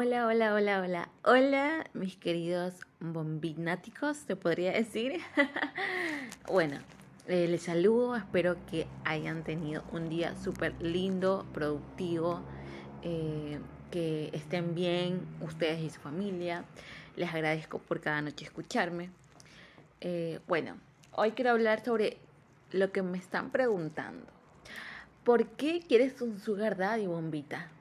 Hola, hola, hola, hola. Hola, mis queridos bombináticos, te podría decir. bueno, eh, les saludo. Espero que hayan tenido un día súper lindo, productivo. Eh, que estén bien ustedes y su familia. Les agradezco por cada noche escucharme. Eh, bueno, hoy quiero hablar sobre lo que me están preguntando. ¿Por qué quieres un sugar daddy, bombita?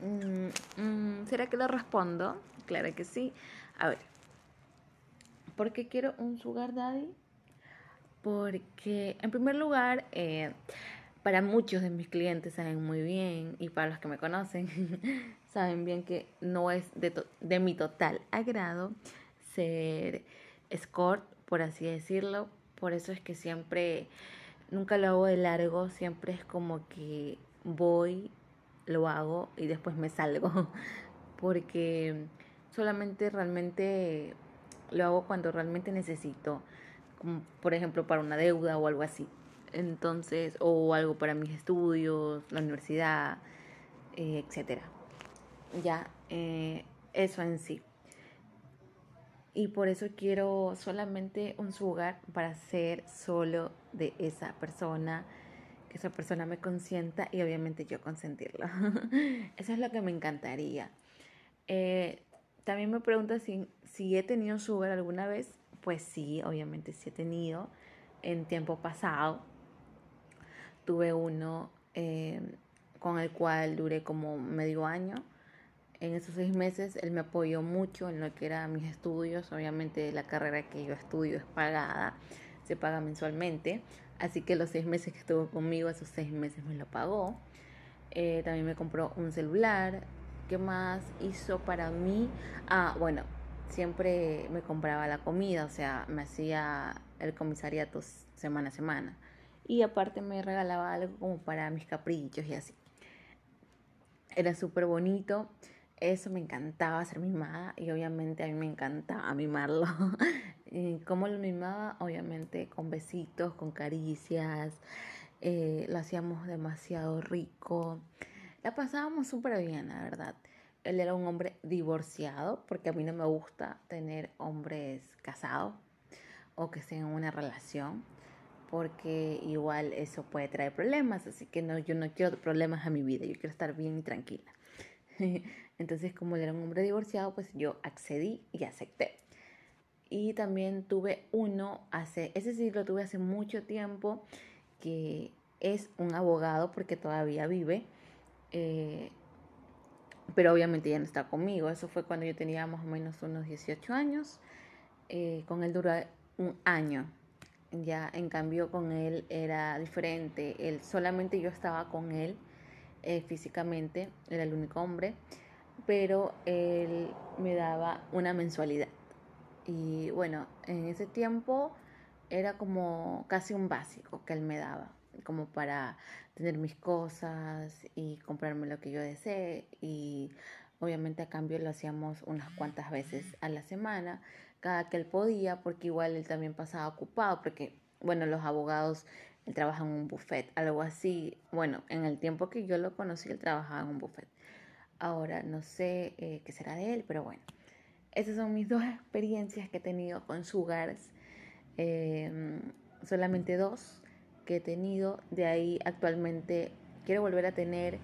Mm, mm, ¿Será que lo respondo? Claro que sí. A ver, ¿por qué quiero un sugar daddy? Porque, en primer lugar, eh, para muchos de mis clientes saben muy bien, y para los que me conocen, saben bien que no es de, de mi total agrado ser escort, por así decirlo. Por eso es que siempre, nunca lo hago de largo, siempre es como que voy lo hago y después me salgo. Porque solamente realmente lo hago cuando realmente necesito. Por ejemplo para una deuda o algo así. Entonces, o algo para mis estudios, la universidad, eh, etcétera. Ya, eh, eso en sí. Y por eso quiero solamente un hogar para ser solo de esa persona que esa persona me consienta y obviamente yo consentirlo. Eso es lo que me encantaría. Eh, también me pregunta si, he tenido sugar alguna vez. Pues sí, obviamente sí he tenido. En tiempo pasado tuve uno eh, con el cual duré como medio año. En esos seis meses él me apoyó mucho en lo que eran mis estudios. Obviamente la carrera que yo estudio es pagada, se paga mensualmente. Así que los seis meses que estuvo conmigo, esos seis meses me lo pagó. Eh, también me compró un celular. ¿Qué más hizo para mí? Ah, bueno, siempre me compraba la comida, o sea, me hacía el comisariato semana a semana. Y aparte me regalaba algo como para mis caprichos y así. Era súper bonito. Eso me encantaba ser mimada y obviamente a mí me encantaba mimarlo. ¿Cómo lo mimaba? Obviamente con besitos, con caricias. Eh, lo hacíamos demasiado rico. La pasábamos súper bien, la verdad. Él era un hombre divorciado porque a mí no me gusta tener hombres casados o que estén en una relación porque igual eso puede traer problemas, así que no, yo no quiero problemas a mi vida, yo quiero estar bien y tranquila. Entonces, como él era un hombre divorciado, pues yo accedí y acepté. Y también tuve uno hace, ese sí lo tuve hace mucho tiempo, que es un abogado porque todavía vive, eh, pero obviamente ya no está conmigo. Eso fue cuando yo tenía más o menos unos 18 años. Eh, con él duró un año. Ya en cambio con él era diferente. Él solamente yo estaba con él eh, físicamente, era el único hombre, pero él me daba una mensualidad. Y bueno, en ese tiempo era como casi un básico que él me daba, como para tener mis cosas y comprarme lo que yo desee. Y obviamente a cambio lo hacíamos unas cuantas veces a la semana, cada que él podía, porque igual él también pasaba ocupado, porque bueno, los abogados él trabaja en un buffet, algo así. Bueno, en el tiempo que yo lo conocí, él trabajaba en un buffet. Ahora no sé eh, qué será de él, pero bueno. Esas son mis dos experiencias que he tenido con Sugars. Em, solamente dos que he tenido. De ahí actualmente quiero volver a tener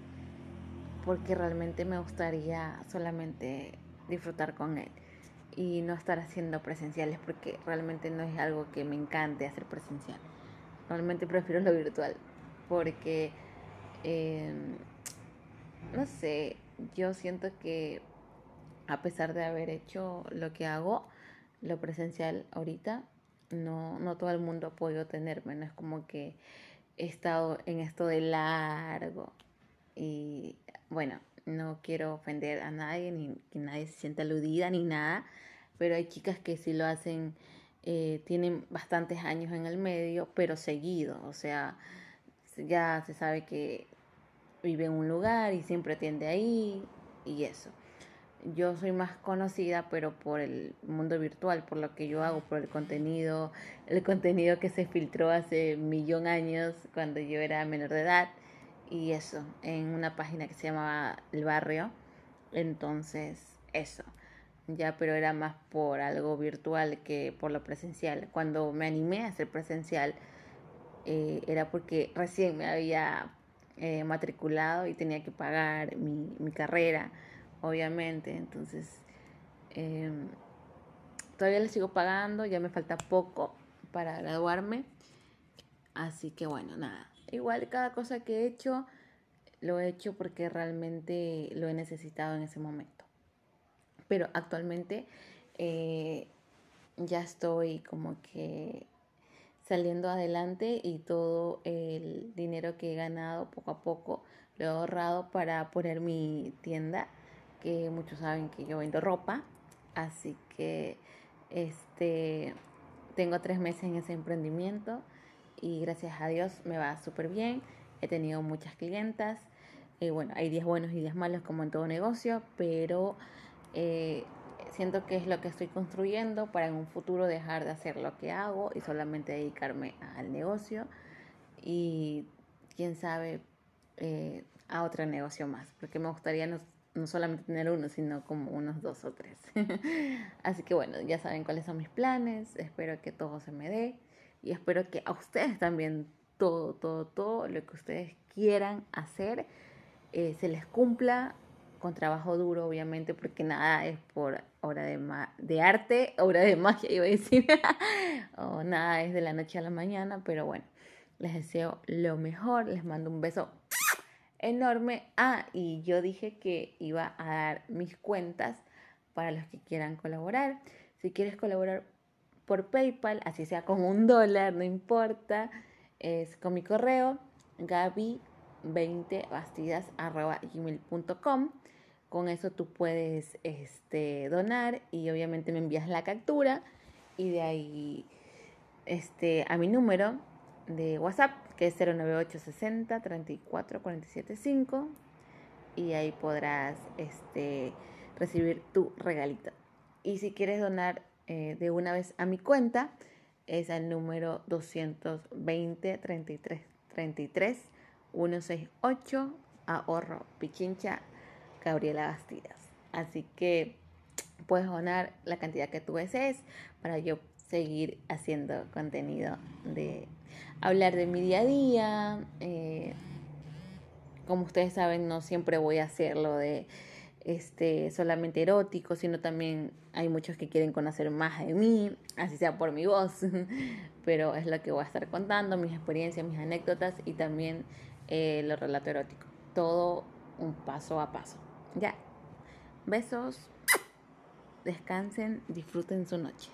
porque realmente me gustaría solamente disfrutar con él y no estar haciendo presenciales porque realmente no es algo que me encante hacer presencial. Normalmente prefiero lo virtual porque, em, no sé, yo siento que a pesar de haber hecho lo que hago, lo presencial ahorita, no, no todo el mundo ha podido tenerme, no es como que he estado en esto de largo. Y bueno, no quiero ofender a nadie ni que nadie se sienta aludida ni nada, pero hay chicas que sí lo hacen eh, tienen bastantes años en el medio, pero seguido, o sea, ya se sabe que vive en un lugar y siempre atiende ahí y eso. Yo soy más conocida, pero por el mundo virtual, por lo que yo hago, por el contenido, el contenido que se filtró hace millón años cuando yo era menor de edad y eso, en una página que se llamaba El Barrio Entonces, eso. Ya, pero era más por algo virtual que por lo presencial. Cuando me animé a hacer presencial, eh, era porque recién me había eh, matriculado y tenía que pagar mi, mi carrera, obviamente. Entonces, em, todavía le sigo pagando, ya me falta poco para graduarme. Así que bueno, nada. Igual cada cosa que he hecho, lo he hecho porque realmente lo he necesitado en ese momento. Pero actualmente eh, ya estoy como que saliendo adelante y todo el dinero que he ganado poco a poco lo he ahorrado para poner mi tienda, que muchos saben que yo vendo ropa, así que este tengo tres meses en ese emprendimiento y gracias a Dios me va súper bien. He tenido muchas clientas. y bueno, hay días buenos y días malos como en todo negocio, pero eh, siento que es lo que estoy construyendo para en un futuro dejar de hacer lo que hago y solamente dedicarme al negocio y quién sabe eh, a otro negocio más, porque me gustaría no, no, solamente tener uno, sino como unos dos o tres. Así que bueno, ya saben cuáles son mis planes, espero que todo se me dé y espero que a ustedes también todo, todo, todo lo que ustedes quieran hacer eh, se les cumpla con trabajo duro, obviamente, porque nada es por obra de, de arte, obra de magia, iba a decir, o nada es de la noche a la mañana, pero bueno, les deseo lo mejor, les mando un beso enorme. Ah, y yo dije que iba a dar mis cuentas para los que quieran colaborar. Si quieres colaborar por PayPal, así sea con un dólar, no importa, es con mi correo gaby20bastidas.gmail.com con eso tú puedes este, donar y obviamente me envías la captura y de ahí este, a mi número de WhatsApp que es 09860 34 y ahí podrás este, recibir tu regalito. Y si quieres donar eh, de una vez a mi cuenta es al número 220 33 33 168 ahorro pichincha Gabriela Bastidas. Así que puedes donar la cantidad que tú desees para yo seguir haciendo contenido de hablar de mi día a día. Eh, como ustedes saben, no siempre voy a hacerlo de este solamente erótico, sino también hay muchos que quieren conocer más de mí, así sea por mi voz, pero es lo que voy a estar contando, mis experiencias, mis anécdotas y también lo relato erótico. Todo un paso a paso. Ya. Besos. Descansen, disfruten su noche.